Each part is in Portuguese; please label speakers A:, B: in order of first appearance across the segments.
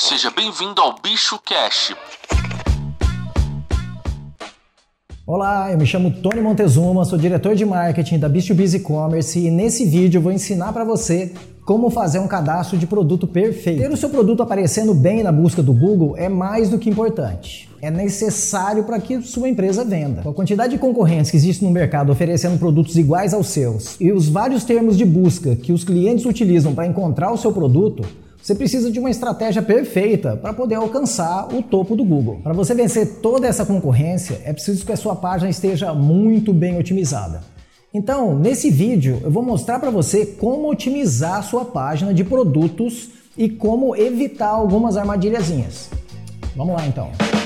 A: Seja bem-vindo ao Bicho Cash.
B: Olá, eu me chamo Tony Montezuma, sou diretor de marketing da B2B E-commerce e nesse vídeo vou ensinar para você como fazer um cadastro de produto perfeito. Ter o seu produto aparecendo bem na busca do Google é mais do que importante. É necessário para que sua empresa venda. Com a quantidade de concorrentes que existe no mercado oferecendo produtos iguais aos seus e os vários termos de busca que os clientes utilizam para encontrar o seu produto, você precisa de uma estratégia perfeita para poder alcançar o topo do Google. Para você vencer toda essa concorrência, é preciso que a sua página esteja muito bem otimizada. Então, nesse vídeo, eu vou mostrar para você como otimizar a sua página de produtos e como evitar algumas armadilhazinhas. Vamos lá então.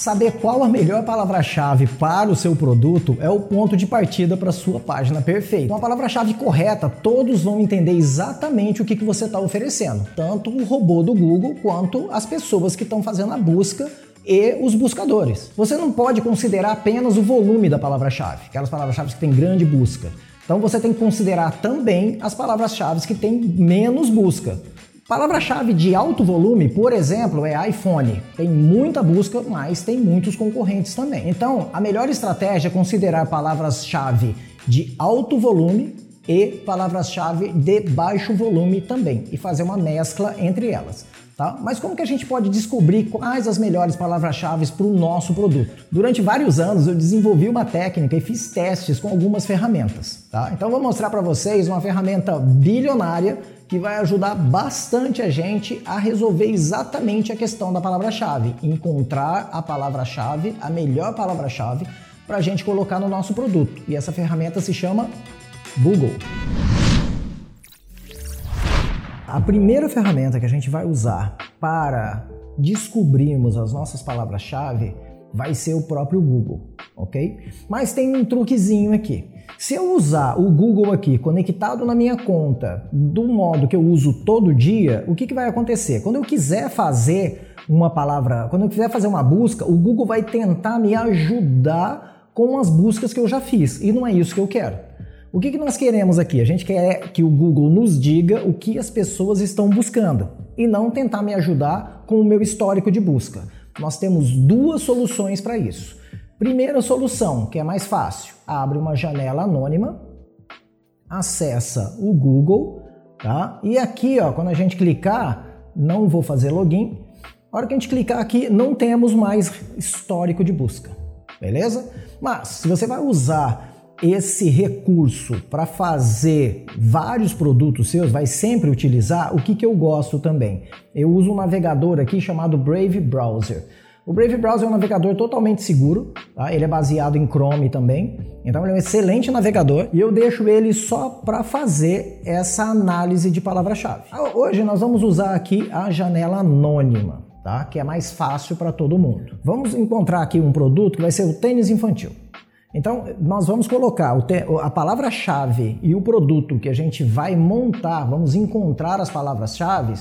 B: Saber qual a melhor palavra-chave para o seu produto é o ponto de partida para a sua página perfeita. Com a palavra-chave correta, todos vão entender exatamente o que, que você está oferecendo, tanto o robô do Google quanto as pessoas que estão fazendo a busca e os buscadores. Você não pode considerar apenas o volume da palavra-chave, aquelas palavras-chave que têm grande busca. Então você tem que considerar também as palavras-chave que têm menos busca. Palavra-chave de alto volume, por exemplo, é iPhone. Tem muita busca, mas tem muitos concorrentes também. Então, a melhor estratégia é considerar palavras-chave de alto volume e palavras-chave de baixo volume também e fazer uma mescla entre elas. Tá? Mas como que a gente pode descobrir quais as melhores palavras-chave para o nosso produto? Durante vários anos eu desenvolvi uma técnica e fiz testes com algumas ferramentas. Tá? Então vou mostrar para vocês uma ferramenta bilionária que vai ajudar bastante a gente a resolver exatamente a questão da palavra-chave, encontrar a palavra-chave, a melhor palavra-chave para a gente colocar no nosso produto. E essa ferramenta se chama Google. A primeira ferramenta que a gente vai usar para descobrirmos as nossas palavras-chave vai ser o próprio Google, ok? Mas tem um truquezinho aqui. Se eu usar o Google aqui conectado na minha conta do modo que eu uso todo dia, o que, que vai acontecer? Quando eu quiser fazer uma palavra, quando eu quiser fazer uma busca, o Google vai tentar me ajudar com as buscas que eu já fiz e não é isso que eu quero. O que, que nós queremos aqui? A gente quer que o Google nos diga o que as pessoas estão buscando e não tentar me ajudar com o meu histórico de busca. Nós temos duas soluções para isso. Primeira solução, que é mais fácil, abre uma janela anônima, acessa o Google, tá? E aqui, ó, quando a gente clicar, não vou fazer login. A hora que a gente clicar aqui, não temos mais histórico de busca, beleza? Mas se você vai usar esse recurso para fazer vários produtos seus, vai sempre utilizar o que, que eu gosto também. Eu uso um navegador aqui chamado Brave Browser. O Brave Browser é um navegador totalmente seguro, tá? ele é baseado em Chrome também, então ele é um excelente navegador e eu deixo ele só para fazer essa análise de palavra-chave. Ah, hoje nós vamos usar aqui a janela anônima, tá? que é mais fácil para todo mundo. Vamos encontrar aqui um produto que vai ser o tênis infantil. Então, nós vamos colocar a palavra-chave e o produto que a gente vai montar, vamos encontrar as palavras-chave,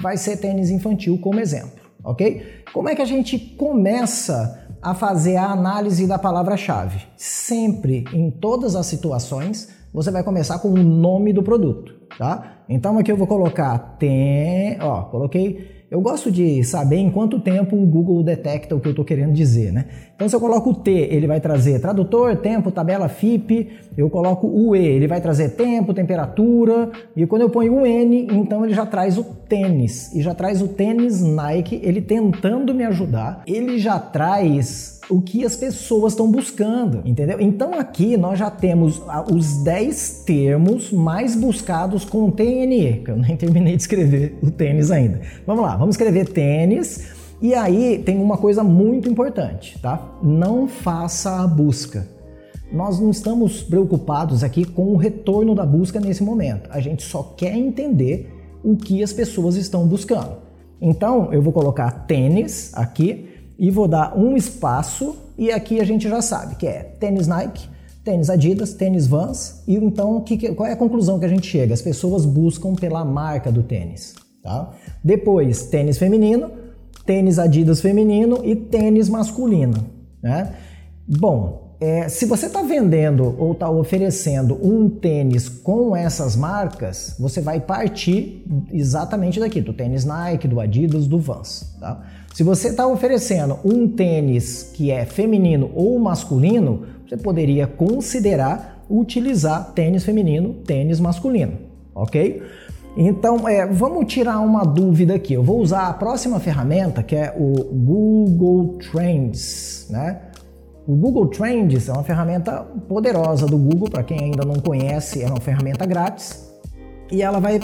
B: vai ser tênis infantil como exemplo ok? Como é que a gente começa a fazer a análise da palavra-chave? Sempre, em todas as situações, você vai começar com o nome do produto, tá? Então aqui eu vou colocar tem, ó, coloquei eu gosto de saber em quanto tempo o Google detecta o que eu estou querendo dizer, né? Então, se eu coloco o T, ele vai trazer tradutor, tempo, tabela FIP. Eu coloco o E, ele vai trazer tempo, temperatura. E quando eu ponho o N, então ele já traz o tênis. E já traz o tênis Nike, ele tentando me ajudar. Ele já traz o que as pessoas estão buscando, entendeu? Então aqui nós já temos os 10 termos mais buscados com TNE, que eu nem terminei de escrever o tênis ainda. Vamos lá, vamos escrever tênis. E aí tem uma coisa muito importante, tá? Não faça a busca. Nós não estamos preocupados aqui com o retorno da busca nesse momento. A gente só quer entender o que as pessoas estão buscando. Então eu vou colocar tênis aqui e vou dar um espaço e aqui a gente já sabe que é tênis Nike, tênis Adidas, tênis Vans e então que, qual é a conclusão que a gente chega? As pessoas buscam pela marca do tênis, tá? Depois tênis feminino, tênis Adidas feminino e tênis masculino, né? Bom, é, se você está vendendo ou está oferecendo um tênis com essas marcas, você vai partir exatamente daqui, do tênis Nike, do Adidas, do Vans. Tá? Se você está oferecendo um tênis que é feminino ou masculino, você poderia considerar utilizar tênis feminino, tênis masculino, ok? Então, é, vamos tirar uma dúvida aqui. Eu vou usar a próxima ferramenta que é o Google Trends, né? O Google Trends é uma ferramenta poderosa do Google, para quem ainda não conhece, é uma ferramenta grátis e ela vai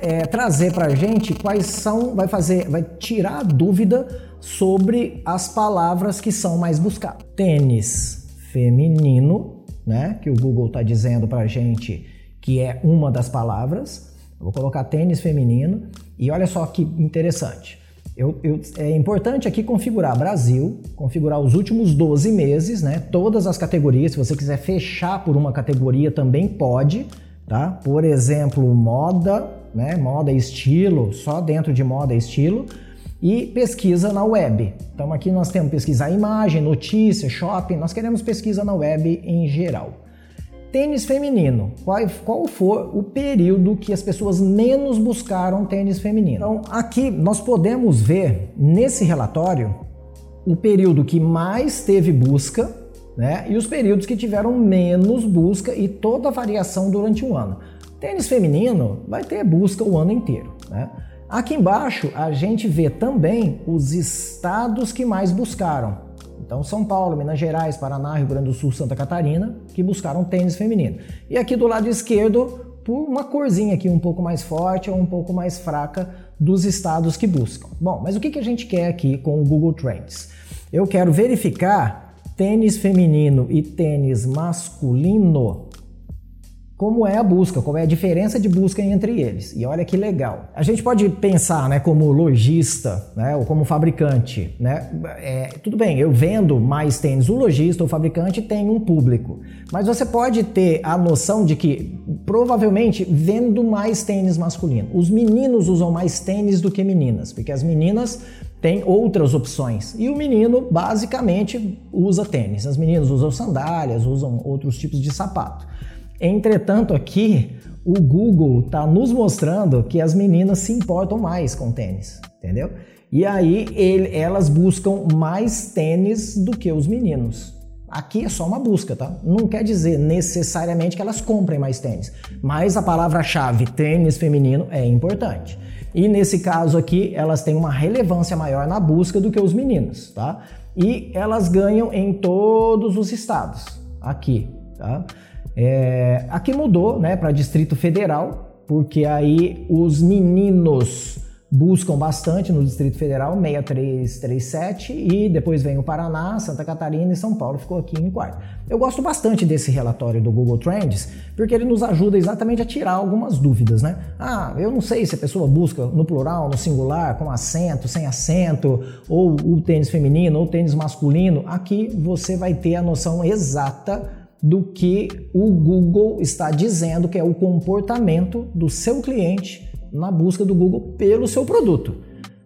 B: é, trazer para a gente quais são, vai fazer, vai tirar a dúvida sobre as palavras que são mais buscadas. Tênis feminino, né? Que o Google está dizendo para a gente que é uma das palavras. Eu vou colocar tênis feminino e olha só que interessante. Eu, eu, é importante aqui configurar Brasil, configurar os últimos 12 meses, né? Todas as categorias. Se você quiser fechar por uma categoria, também pode, tá? Por exemplo, moda, né? Moda e estilo, só dentro de moda e estilo. E pesquisa na web. Então aqui nós temos pesquisar imagem, notícia, shopping. Nós queremos pesquisa na web em geral. Tênis feminino. Qual, qual for o período que as pessoas menos buscaram tênis feminino? Então, aqui nós podemos ver nesse relatório o período que mais teve busca né, e os períodos que tiveram menos busca e toda a variação durante o ano. Tênis feminino vai ter busca o ano inteiro. Né? Aqui embaixo a gente vê também os estados que mais buscaram. Então, São Paulo, Minas Gerais, Paraná, Rio Grande do Sul, Santa Catarina, que buscaram tênis feminino. E aqui do lado esquerdo, por uma corzinha aqui um pouco mais forte ou um pouco mais fraca dos estados que buscam. Bom, mas o que, a gente quer aqui com o Google Trends? Eu quero verificar tênis feminino e tênis masculino como é a busca, qual é a diferença de busca entre eles. E olha que legal. A gente pode pensar, né, como lojista, né, ou como fabricante, né? É, tudo bem, eu vendo mais tênis. O lojista ou fabricante tem um público, mas você pode ter a noção de que provavelmente vendo mais tênis masculino. Os meninos usam mais tênis do que meninas, porque as meninas têm outras opções. E o menino basicamente usa tênis. As meninas usam sandálias, usam outros tipos de sapato. Entretanto, aqui o Google está nos mostrando que as meninas se importam mais com tênis, entendeu? E aí ele, elas buscam mais tênis do que os meninos. Aqui é só uma busca, tá? Não quer dizer necessariamente que elas comprem mais tênis, mas a palavra-chave tênis feminino é importante. E nesse caso aqui, elas têm uma relevância maior na busca do que os meninos, tá? E elas ganham em todos os estados, aqui, tá? É, aqui mudou né, para Distrito Federal, porque aí os meninos buscam bastante no Distrito Federal, 6337, e depois vem o Paraná, Santa Catarina e São Paulo, ficou aqui em quarto. Eu gosto bastante desse relatório do Google Trends, porque ele nos ajuda exatamente a tirar algumas dúvidas, né? Ah, eu não sei se a pessoa busca no plural, no singular, com acento, sem acento, ou o tênis feminino, ou o tênis masculino. Aqui você vai ter a noção exata do que o Google está dizendo que é o comportamento do seu cliente na busca do Google pelo seu produto.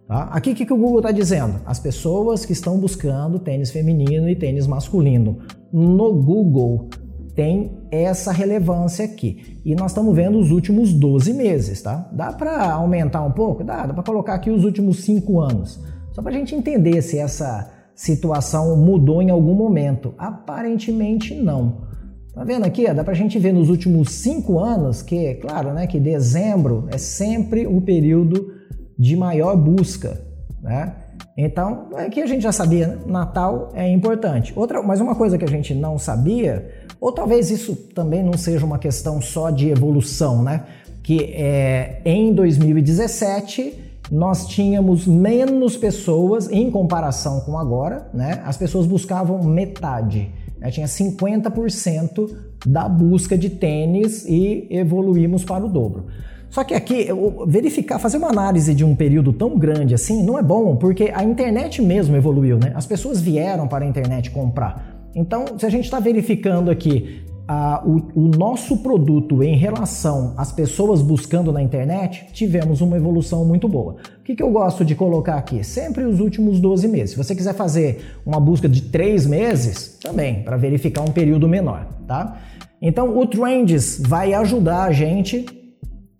B: Tá? Aqui o que, que o Google está dizendo? As pessoas que estão buscando tênis feminino e tênis masculino no Google tem essa relevância aqui. E nós estamos vendo os últimos 12 meses, tá? Dá para aumentar um pouco? Dá, dá para colocar aqui os últimos 5 anos. Só para a gente entender se essa situação mudou em algum momento. Aparentemente não. Tá vendo aqui? Dá pra gente ver nos últimos cinco anos que, claro, né, que dezembro é sempre o período de maior busca, né? Então, aqui a gente já sabia, né? Natal é importante. Outra, mas uma coisa que a gente não sabia, ou talvez isso também não seja uma questão só de evolução, né? Que é, em 2017 nós tínhamos menos pessoas em comparação com agora, né? As pessoas buscavam metade. Né? Tinha 50% da busca de tênis e evoluímos para o dobro. Só que aqui, verificar, fazer uma análise de um período tão grande assim não é bom, porque a internet mesmo evoluiu, né? As pessoas vieram para a internet comprar. Então, se a gente está verificando aqui a, o, o, nosso produto em relação às pessoas buscando na internet, tivemos uma evolução muito boa. O que, que eu gosto de colocar aqui? Sempre os últimos 12 meses. Se você quiser fazer uma busca de 3 meses, também, para verificar um período menor, tá? Então, o Trends vai ajudar a gente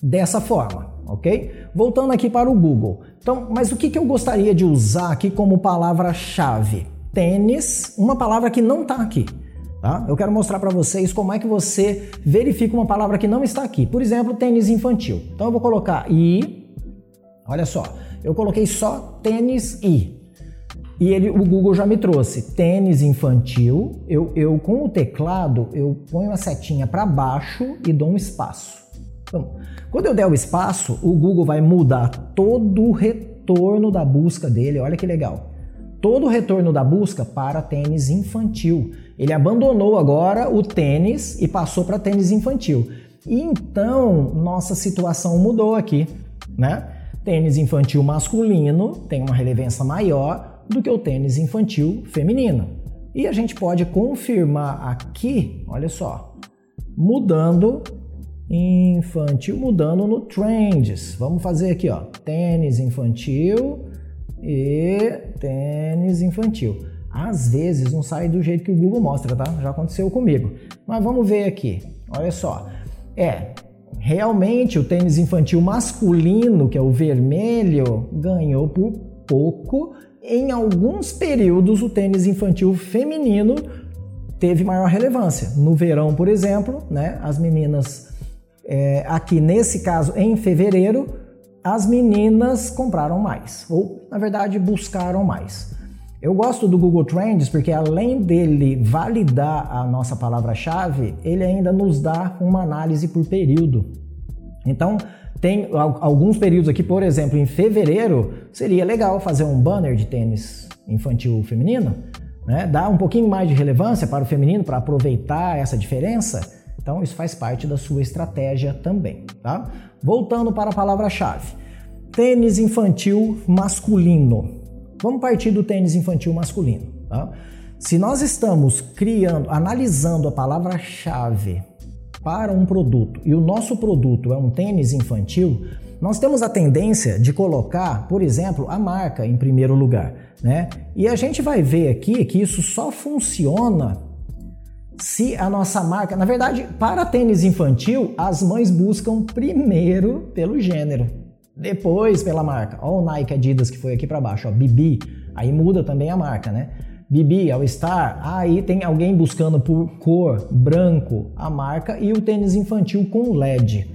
B: dessa forma, ok? Voltando aqui para o Google. Então, mas o que, que eu gostaria de usar aqui como palavra-chave? Tênis, uma palavra que não está aqui. Tá? Eu quero mostrar para vocês como é que você verifica uma palavra que não está aqui. Por exemplo, tênis infantil. Então eu vou colocar i. Olha só, eu coloquei só tênis i. E ele, o Google já me trouxe tênis infantil. Eu, eu com o teclado eu ponho a setinha para baixo e dou um espaço. Então, quando eu der o espaço, o Google vai mudar todo o retorno da busca dele. Olha que legal todo o retorno da busca para tênis infantil. Ele abandonou agora o tênis e passou para tênis infantil. E então nossa situação mudou aqui, né? Tênis infantil masculino tem uma relevância maior do que o tênis infantil feminino. E a gente pode confirmar aqui, olha só, mudando infantil, mudando no trends. Vamos fazer aqui, ó, tênis infantil e tênis infantil. Às vezes não sai do jeito que o Google mostra, tá? Já aconteceu comigo. Mas vamos ver aqui. Olha só. É, realmente o tênis infantil masculino, que é o vermelho, ganhou por pouco. Em alguns períodos, o tênis infantil feminino teve maior relevância. No verão, por exemplo, né, as meninas, é, aqui nesse caso, em fevereiro, as meninas compraram mais, ou na verdade buscaram mais. Eu gosto do Google Trends porque além dele validar a nossa palavra-chave, ele ainda nos dá uma análise por período. Então, tem alguns períodos aqui, por exemplo, em fevereiro, seria legal fazer um banner de tênis infantil feminino, né? Dar um pouquinho mais de relevância para o feminino para aproveitar essa diferença. Então, isso faz parte da sua estratégia também, tá? Voltando para a palavra-chave. Tênis infantil masculino. Vamos partir do tênis infantil masculino, tá? Se nós estamos criando, analisando a palavra-chave para um produto e o nosso produto é um tênis infantil, nós temos a tendência de colocar, por exemplo, a marca em primeiro lugar, né? E a gente vai ver aqui que isso só funciona se a nossa marca, na verdade, para tênis infantil, as mães buscam primeiro pelo gênero, depois pela marca. O Nike Adidas que foi aqui para baixo, ó, BB, aí muda também a marca, né? BB, All Star, aí tem alguém buscando por cor, branco, a marca e o tênis infantil com LED,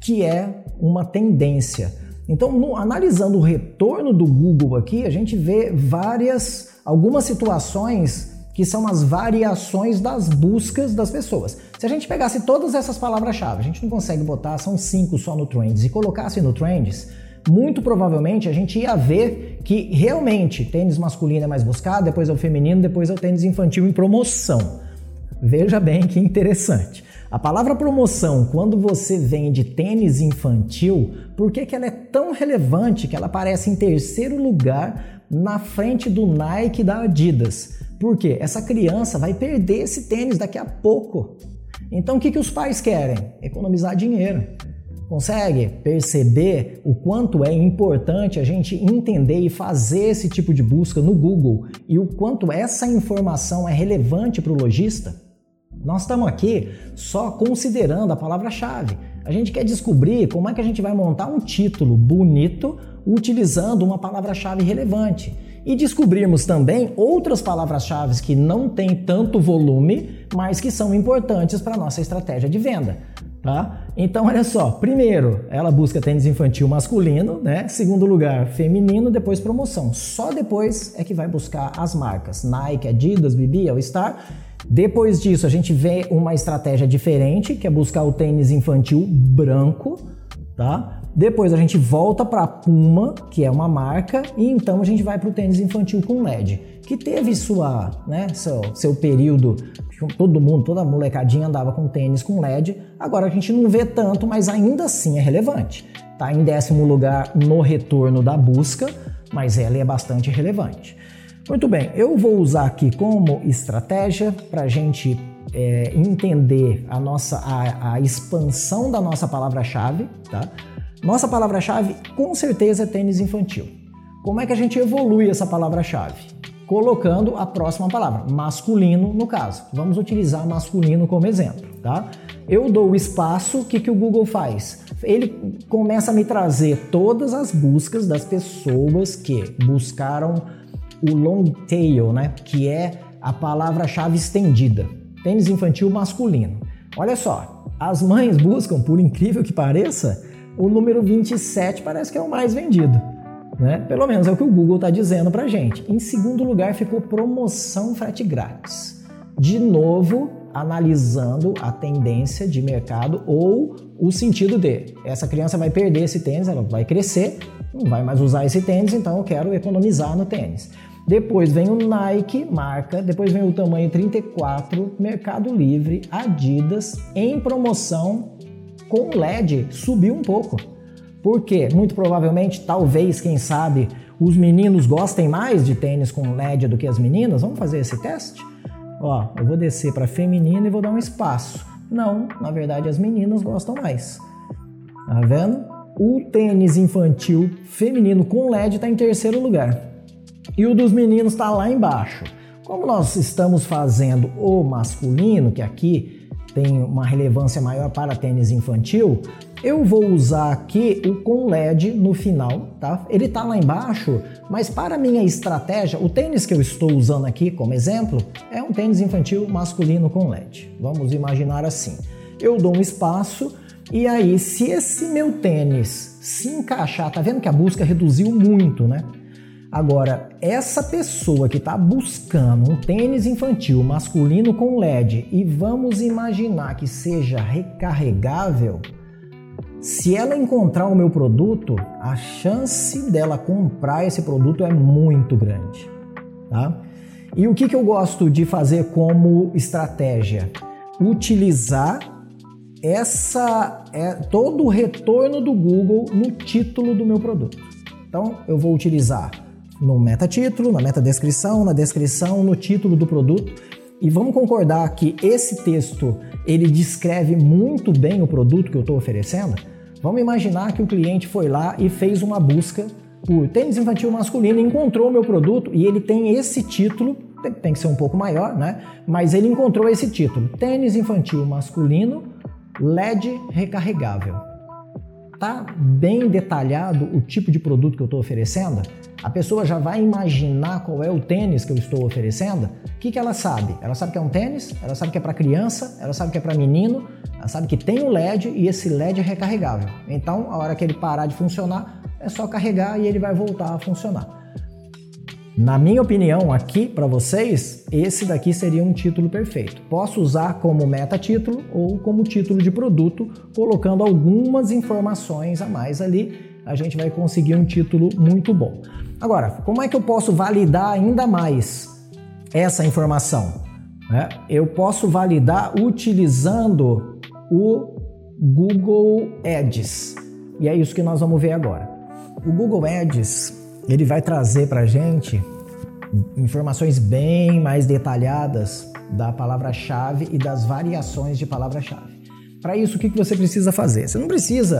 B: que é uma tendência. Então, no, analisando o retorno do Google aqui, a gente vê várias, algumas situações que são as variações das buscas das pessoas. Se a gente pegasse todas essas palavras-chave, a gente não consegue botar, são cinco só no Trends, e colocasse no Trends, muito provavelmente a gente ia ver que realmente tênis masculino é mais buscado, depois é o feminino, depois é o tênis infantil em promoção. Veja bem que interessante. A palavra promoção, quando você vende tênis infantil, por que, que ela é tão relevante que ela aparece em terceiro lugar na frente do Nike e da Adidas? Porque essa criança vai perder esse tênis daqui a pouco. Então o que, que os pais querem? Economizar dinheiro. Consegue perceber o quanto é importante a gente entender e fazer esse tipo de busca no Google e o quanto essa informação é relevante para o lojista? Nós estamos aqui só considerando a palavra-chave. A gente quer descobrir como é que a gente vai montar um título bonito utilizando uma palavra-chave relevante e descobrirmos também outras palavras-chave que não têm tanto volume, mas que são importantes para a nossa estratégia de venda. Tá? Então, olha só, primeiro, ela busca tênis infantil masculino, né? Segundo lugar, feminino, depois promoção. Só depois é que vai buscar as marcas Nike, Adidas, BB, All Star. Depois disso, a gente vê uma estratégia diferente, que é buscar o tênis infantil branco, tá? Depois a gente volta para a Puma, que é uma marca, e então a gente vai para o tênis infantil com LED, que teve sua, né, seu, seu período, todo mundo, toda molecadinha andava com tênis com LED. Agora a gente não vê tanto, mas ainda assim é relevante. Tá em décimo lugar no retorno da busca, mas ela é bastante relevante. Muito bem, eu vou usar aqui como estratégia para a gente é, entender a nossa a, a expansão da nossa palavra-chave, tá? Nossa palavra-chave com certeza é tênis infantil. Como é que a gente evolui essa palavra-chave? Colocando a próxima palavra, masculino no caso. Vamos utilizar masculino como exemplo, tá? Eu dou o espaço, o que, que o Google faz? Ele começa a me trazer todas as buscas das pessoas que buscaram o long tail, né? Que é a palavra-chave estendida. Tênis infantil masculino. Olha só, as mães buscam, por incrível que pareça, o número 27 parece que é o mais vendido. Né? Pelo menos é o que o Google está dizendo para gente. Em segundo lugar ficou promoção frete grátis. De novo, analisando a tendência de mercado ou o sentido de essa criança vai perder esse tênis, ela vai crescer, não vai mais usar esse tênis, então eu quero economizar no tênis. Depois vem o Nike, marca, depois vem o tamanho 34, Mercado Livre, Adidas, em promoção com LED, subiu um pouco. Porque muito provavelmente, talvez, quem sabe, os meninos gostem mais de tênis com LED do que as meninas. Vamos fazer esse teste? Ó, eu vou descer para feminino e vou dar um espaço. Não, na verdade as meninas gostam mais. Tá vendo? O tênis infantil feminino com LED está em terceiro lugar. E o dos meninos está lá embaixo. Como nós estamos fazendo o masculino, que aqui tem uma relevância maior para tênis infantil, eu vou usar aqui o com LED no final, tá? Ele tá lá embaixo, mas para minha estratégia, o tênis que eu estou usando aqui como exemplo é um tênis infantil masculino com LED. Vamos imaginar assim. Eu dou um espaço e aí se esse meu tênis se encaixar, tá vendo que a busca reduziu muito, né? Agora, essa pessoa que está buscando um tênis infantil masculino com LED e vamos imaginar que seja recarregável, se ela encontrar o meu produto, a chance dela comprar esse produto é muito grande. Tá? E o que, que eu gosto de fazer como estratégia? Utilizar essa é todo o retorno do Google no título do meu produto. Então eu vou utilizar no meta-título, na meta-descrição, na descrição, no título do produto. E vamos concordar que esse texto ele descreve muito bem o produto que eu estou oferecendo. Vamos imaginar que o cliente foi lá e fez uma busca por tênis infantil masculino, encontrou o meu produto e ele tem esse título, tem que ser um pouco maior, né? Mas ele encontrou esse título: tênis infantil masculino LED recarregável. Tá bem detalhado o tipo de produto que eu estou oferecendo? A pessoa já vai imaginar qual é o tênis que eu estou oferecendo? O que, que ela sabe? Ela sabe que é um tênis, ela sabe que é para criança, ela sabe que é para menino, ela sabe que tem o LED e esse LED é recarregável. Então, a hora que ele parar de funcionar, é só carregar e ele vai voltar a funcionar. Na minha opinião, aqui para vocês, esse daqui seria um título perfeito. Posso usar como meta título ou como título de produto, colocando algumas informações a mais ali, a gente vai conseguir um título muito bom. Agora, como é que eu posso validar ainda mais essa informação? É, eu posso validar utilizando o Google Ads. E é isso que nós vamos ver agora. O Google Ads ele vai trazer para gente informações bem mais detalhadas da palavra-chave e das variações de palavra-chave. Para isso, o que você precisa fazer? Você não precisa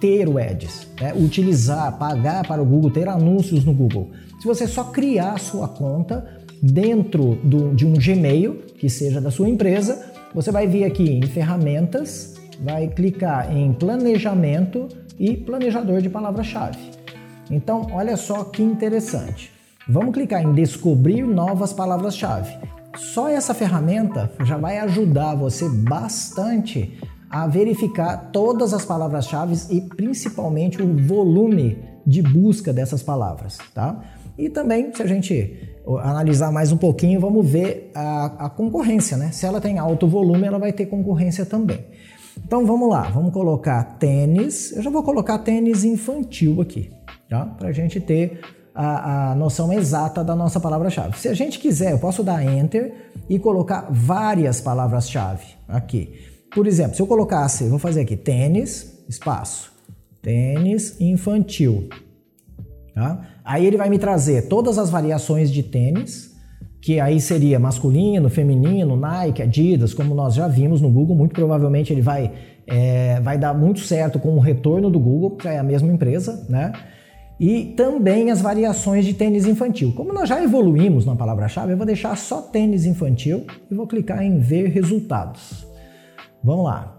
B: ter o Ads, né? utilizar, pagar para o Google, ter anúncios no Google. Se você só criar a sua conta dentro do, de um Gmail, que seja da sua empresa, você vai vir aqui em ferramentas, vai clicar em planejamento e planejador de palavra-chave. Então, olha só que interessante. Vamos clicar em descobrir novas palavras-chave. Só essa ferramenta já vai ajudar você bastante a verificar todas as palavras-chave e principalmente o volume de busca dessas palavras, tá? E também, se a gente analisar mais um pouquinho, vamos ver a, a concorrência, né? Se ela tem alto volume, ela vai ter concorrência também. Então vamos lá, vamos colocar tênis. Eu já vou colocar tênis infantil aqui, tá? Para a gente ter a, a, noção exata da nossa palavra-chave. Se a gente quiser, eu posso dar Enter e colocar várias palavras-chave aqui. Por exemplo, se eu colocasse, vou fazer aqui tênis, espaço, tênis infantil. Tá? Aí ele vai me trazer todas as variações de tênis que aí seria masculino, feminino, Nike, Adidas, como nós já vimos no Google, muito provavelmente ele vai, é, vai dar muito certo com o retorno do Google, que é a mesma empresa, né? E também as variações de tênis infantil. Como nós já evoluímos na palavra-chave, eu vou deixar só tênis infantil e vou clicar em ver resultados. Vamos lá.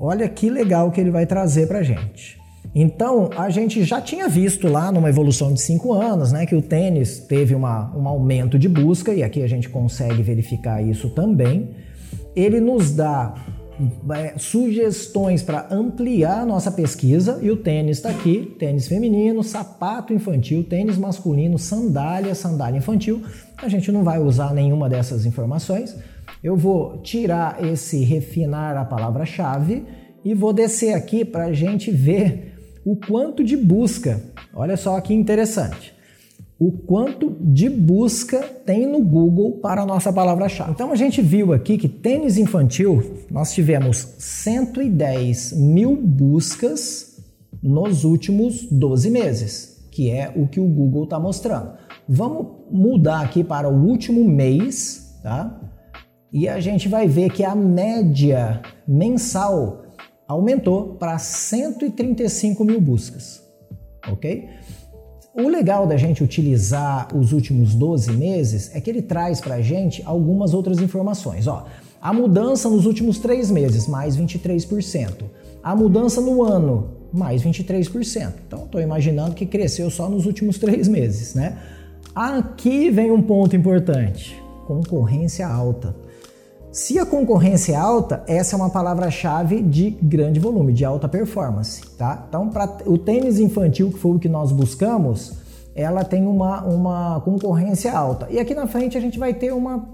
B: Olha que legal que ele vai trazer para gente. Então, a gente já tinha visto lá numa evolução de 5 anos, né, que o tênis teve uma, um aumento de busca, e aqui a gente consegue verificar isso também. Ele nos dá é, sugestões para ampliar nossa pesquisa, e o tênis está aqui: tênis feminino, sapato infantil, tênis masculino, sandália, sandália infantil. A gente não vai usar nenhuma dessas informações. Eu vou tirar esse refinar a palavra-chave e vou descer aqui para a gente ver o quanto de busca. Olha só que interessante. O quanto de busca tem no Google para a nossa palavra-chave. Então a gente viu aqui que tênis infantil, nós tivemos 110 mil buscas nos últimos 12 meses, que é o que o Google está mostrando. Vamos mudar aqui para o último mês, tá? E a gente vai ver que a média mensal aumentou para 135 mil buscas, ok? O legal da gente utilizar os últimos 12 meses é que ele traz para a gente algumas outras informações. Ó, a mudança nos últimos 3 meses, mais 23%. A mudança no ano, mais 23%. Então, estou imaginando que cresceu só nos últimos 3 meses, né? Aqui vem um ponto importante: concorrência alta. Se a concorrência é alta, essa é uma palavra-chave de grande volume, de alta performance, tá? Então, para o tênis infantil, que foi o que nós buscamos, ela tem uma, uma concorrência alta. E aqui na frente a gente vai ter uma,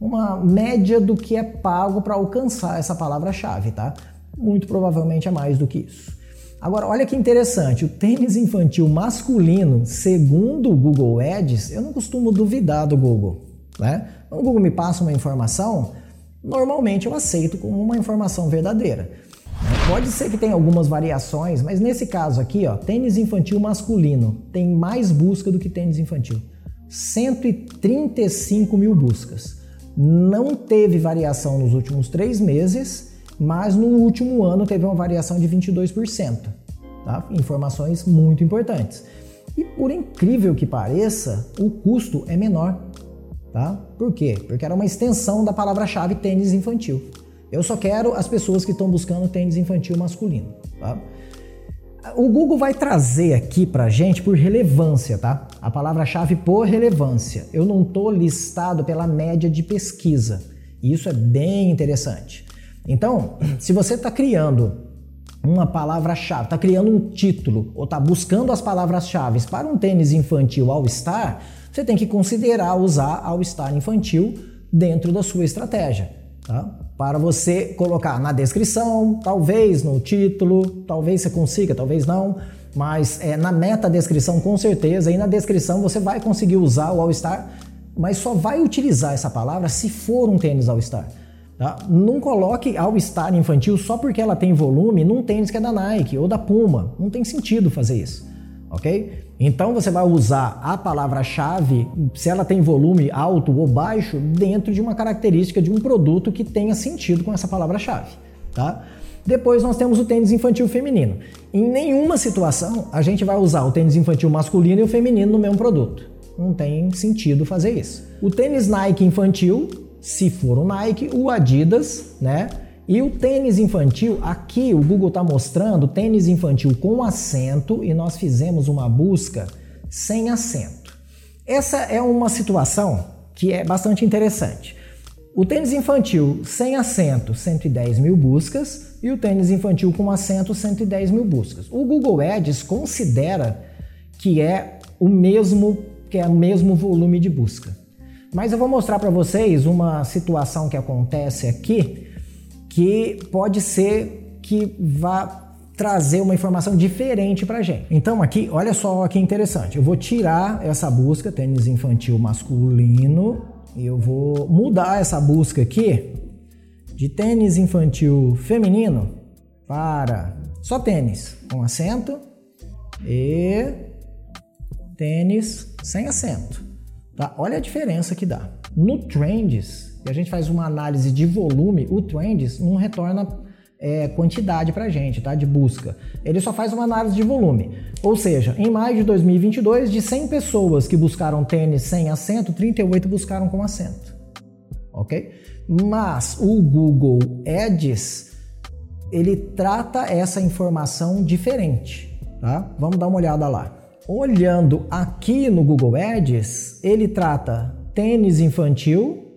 B: uma média do que é pago para alcançar essa palavra-chave, tá? Muito provavelmente é mais do que isso. Agora, olha que interessante, o tênis infantil masculino, segundo o Google Ads, eu não costumo duvidar do Google, né? Quando o Google me passa uma informação, normalmente eu aceito como uma informação verdadeira. Pode ser que tenha algumas variações, mas nesse caso aqui, ó, tênis infantil masculino tem mais busca do que tênis infantil. 135 mil buscas. Não teve variação nos últimos três meses, mas no último ano teve uma variação de 22%. Tá? Informações muito importantes. E por incrível que pareça, o custo é menor Tá? Por quê? Porque era uma extensão da palavra-chave tênis infantil. Eu só quero as pessoas que estão buscando tênis infantil masculino. Tá? O Google vai trazer aqui pra gente por relevância, tá? A palavra-chave por relevância. Eu não estou listado pela média de pesquisa. Isso é bem interessante. Então, se você está criando uma palavra-chave, está criando um título ou está buscando as palavras-chave para um tênis infantil All-Star, você tem que considerar usar All-Star infantil dentro da sua estratégia. Tá? Para você colocar na descrição, talvez no título, talvez você consiga, talvez não, mas é, na meta descrição com certeza, e na descrição você vai conseguir usar o All-Star, mas só vai utilizar essa palavra se for um tênis All-Star. Tá? Não coloque All-Star infantil só porque ela tem volume num tênis que é da Nike ou da Puma. Não tem sentido fazer isso ok? Então você vai usar a palavra-chave, se ela tem volume alto ou baixo, dentro de uma característica de um produto que tenha sentido com essa palavra-chave, tá? Depois nós temos o tênis infantil feminino. Em nenhuma situação a gente vai usar o tênis infantil masculino e o feminino no mesmo produto. Não tem sentido fazer isso. O tênis Nike infantil, se for o Nike, o Adidas, né? E o tênis infantil, aqui o Google está mostrando tênis infantil com assento e nós fizemos uma busca sem assento. Essa é uma situação que é bastante interessante. O tênis infantil sem assento, 110 mil buscas, e o tênis infantil com assento, 110 mil buscas. O Google Ads considera que é o mesmo que é o mesmo volume de busca. Mas eu vou mostrar para vocês uma situação que acontece aqui que pode ser que vá trazer uma informação diferente para gente. Então aqui, olha só que interessante. Eu vou tirar essa busca tênis infantil masculino e eu vou mudar essa busca aqui de tênis infantil feminino para só tênis com acento e tênis sem acento. Tá? Olha a diferença que dá. No Trends, e a gente faz uma análise de volume, o Trends não retorna é, quantidade para a gente, tá? De busca. Ele só faz uma análise de volume. Ou seja, em maio de 2022, de 100 pessoas que buscaram tênis sem assento, 38 buscaram com assento. Ok? Mas o Google Ads, ele trata essa informação diferente, tá? Vamos dar uma olhada lá. Olhando aqui no Google Ads, ele trata tênis infantil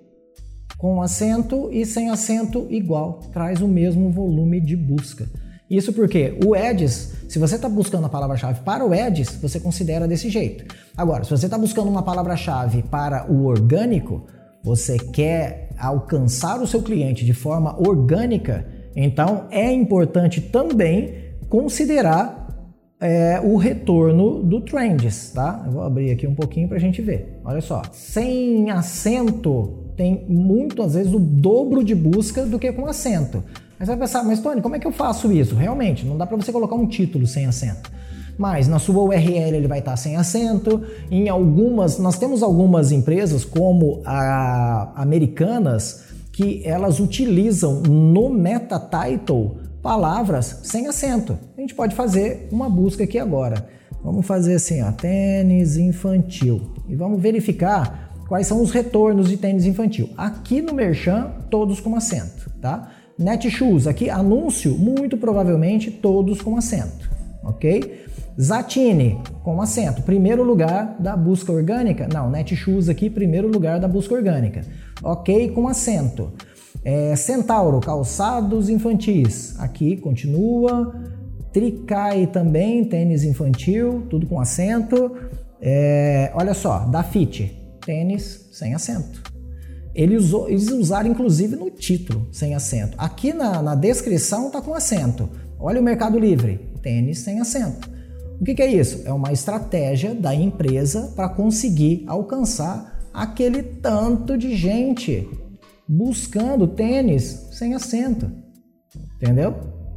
B: com acento e sem acento igual, traz o mesmo volume de busca. Isso porque o Ads, se você está buscando a palavra-chave para o Ads, você considera desse jeito. Agora, se você está buscando uma palavra-chave para o orgânico, você quer alcançar o seu cliente de forma orgânica, então é importante também considerar é, o retorno do Trends, tá? Eu vou abrir aqui um pouquinho para a gente ver. Olha só, sem acento tem muitas vezes o dobro de busca do que com acento. Mas você vai pensar, mas Tony, como é que eu faço isso? Realmente, não dá para você colocar um título sem acento. Mas na sua URL ele vai estar sem acento. Em algumas, nós temos algumas empresas como a Americanas que elas utilizam no meta title palavras sem acento. A gente pode fazer uma busca aqui agora. Vamos fazer assim, ó, tênis infantil e vamos verificar quais são os retornos de tênis infantil. Aqui no Merchan, todos com acento, tá? Netshoes, aqui anúncio, muito provavelmente todos com acento, ok? Zatini, com acento, primeiro lugar da busca orgânica. Não, Netshoes aqui, primeiro lugar da busca orgânica. Ok, com acento. É, Centauro, calçados infantis. Aqui continua. Tricai também, tênis infantil, tudo com acento. É, olha só, Dafit, tênis sem assento. Eles, eles usaram inclusive no título sem assento. Aqui na, na descrição está com assento. Olha o Mercado Livre, tênis sem assento. O que, que é isso? É uma estratégia da empresa para conseguir alcançar aquele tanto de gente buscando tênis sem assento. Entendeu?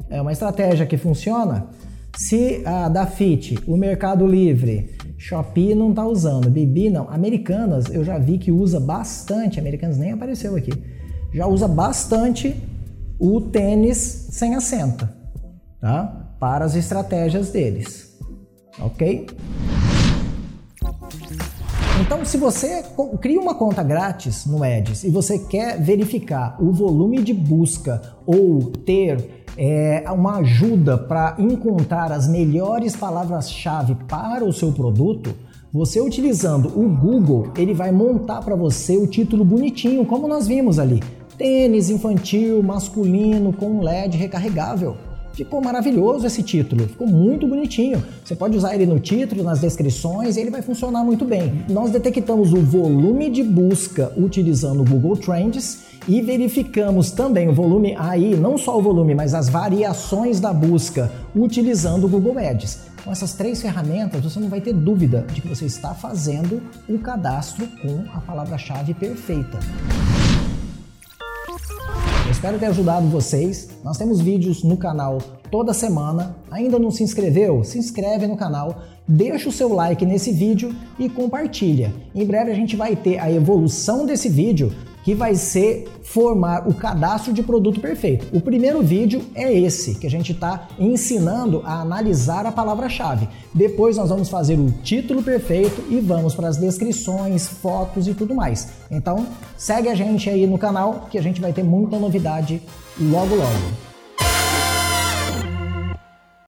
B: É uma estratégia que funciona. Se a da Fit, o Mercado Livre, Shopee não está usando, Bibi não. Americanas eu já vi que usa bastante, Americanas nem apareceu aqui. Já usa bastante o tênis sem assento, tá? Para as estratégias deles, ok? Então, se você cria uma conta grátis no Edis e você quer verificar o volume de busca ou ter é uma ajuda para encontrar as melhores palavras-chave para o seu produto, você utilizando o Google, ele vai montar para você o título bonitinho, como nós vimos ali. Tênis infantil masculino com LED recarregável. Ficou maravilhoso esse título, ficou muito bonitinho. Você pode usar ele no título, nas descrições, ele vai funcionar muito bem. Nós detectamos o volume de busca utilizando o Google Trends e verificamos também o volume aí, não só o volume, mas as variações da busca utilizando o Google Ads. Com essas três ferramentas, você não vai ter dúvida de que você está fazendo o cadastro com a palavra-chave perfeita. Eu espero ter ajudado vocês. Nós temos vídeos no canal toda semana. Ainda não se inscreveu? Se inscreve no canal, deixa o seu like nesse vídeo e compartilha. Em breve a gente vai ter a evolução desse vídeo que vai ser formar o cadastro de produto perfeito. O primeiro vídeo é esse, que a gente está ensinando a analisar a palavra-chave. Depois nós vamos fazer o título perfeito e vamos para as descrições, fotos e tudo mais. Então segue a gente aí no canal que a gente vai ter muita novidade logo logo.